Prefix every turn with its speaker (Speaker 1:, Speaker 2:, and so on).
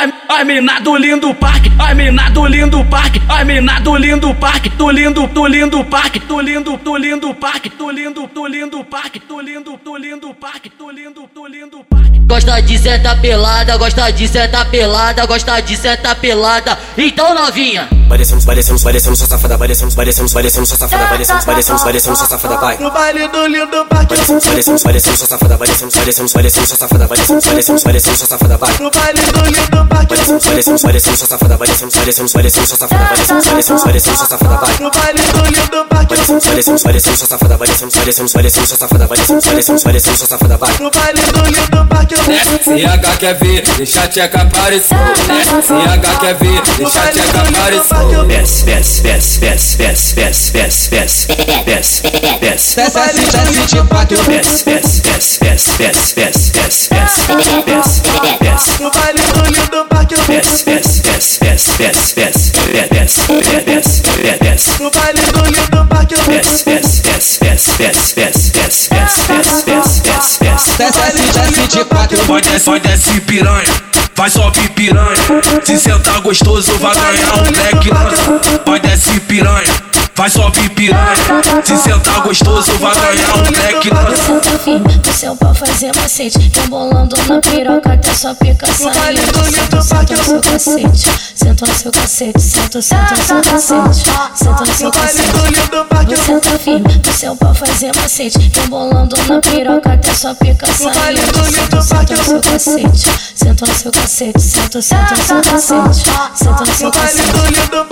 Speaker 1: ai, ai mina do lindo parque, ai mina do lindo parque, ai mina do lindo parque, do lindo, do lindo parque, do lindo, do lindo parque, do lindo, do lindo parque, do lindo, do lindo parque, do lindo, do lindo parque.
Speaker 2: Gosta de sentar pelada, gosta de sentar pelada, gosta de sentar pelada. Então novinha.
Speaker 3: Parecemos, parecemos, parecemos sua safada, parecemos, parecemos, parecemos sua safada, parecemos, parecemos, parecemos sua safada, vai.
Speaker 4: No baile do lindo parque.
Speaker 3: Parecemos, parecemos, parecemos sua safada, parecemos, parecemos, parecemos sua safada, parecemos, parecemos, parecemos sua safada, vai.
Speaker 4: No baile do lindo parque.
Speaker 3: Parecemos, parecemos, parecemos sua safada, parecemos, parecemos, parecemos sua safada, parecemos, parecemos, parecemos sua safada, vai.
Speaker 4: No baile do lindo parque.
Speaker 3: Parecemos, parecemos, parecemos sua safada, parecemos, parecemos, parecemos sua safada, parecemos, parecemos, parecemos sua safada, vai.
Speaker 4: No baile do lindo parque.
Speaker 5: CH quer ver, deixa a tcheca aparecer. CH quer ver, deixa a tcheca aparecer.
Speaker 3: Desce, desce, desce, desce, desce, desce, desce, desce, desce, desce.
Speaker 4: Desce assim, desce de quatro.
Speaker 3: Desce, desce, desce, desce, desce, desce, desce, desce, desce,
Speaker 4: No baile do lindo parque.
Speaker 3: Desce, desce, desce, desce, desce, desce, desce, desce, desce, desce, desce, desce. Desce
Speaker 4: assim, desce de quatro.
Speaker 1: Vai desce, vai desce piranha, vai sobe piranha. Se sentar gostoso vai ganhar um black lança. Vai desce piranha, vai sobe piranha. Se sentar gostoso vai ganhar um black lança.
Speaker 6: Senta firme, o seu pau fazer macete Embolando na piroca até sua pica sair Senta, no seu cacete Senta no seu cacete, senta, senta no seu cacete Senta no seu cacete
Speaker 4: do.
Speaker 6: Senta firme, o seu pau fazer macete Embolando na piroca até sua pica sair
Speaker 4: do
Speaker 6: Senta, no seu cacete Senta no seu cacete, senta, senta no seu cacete Senta no seu cacete
Speaker 4: do.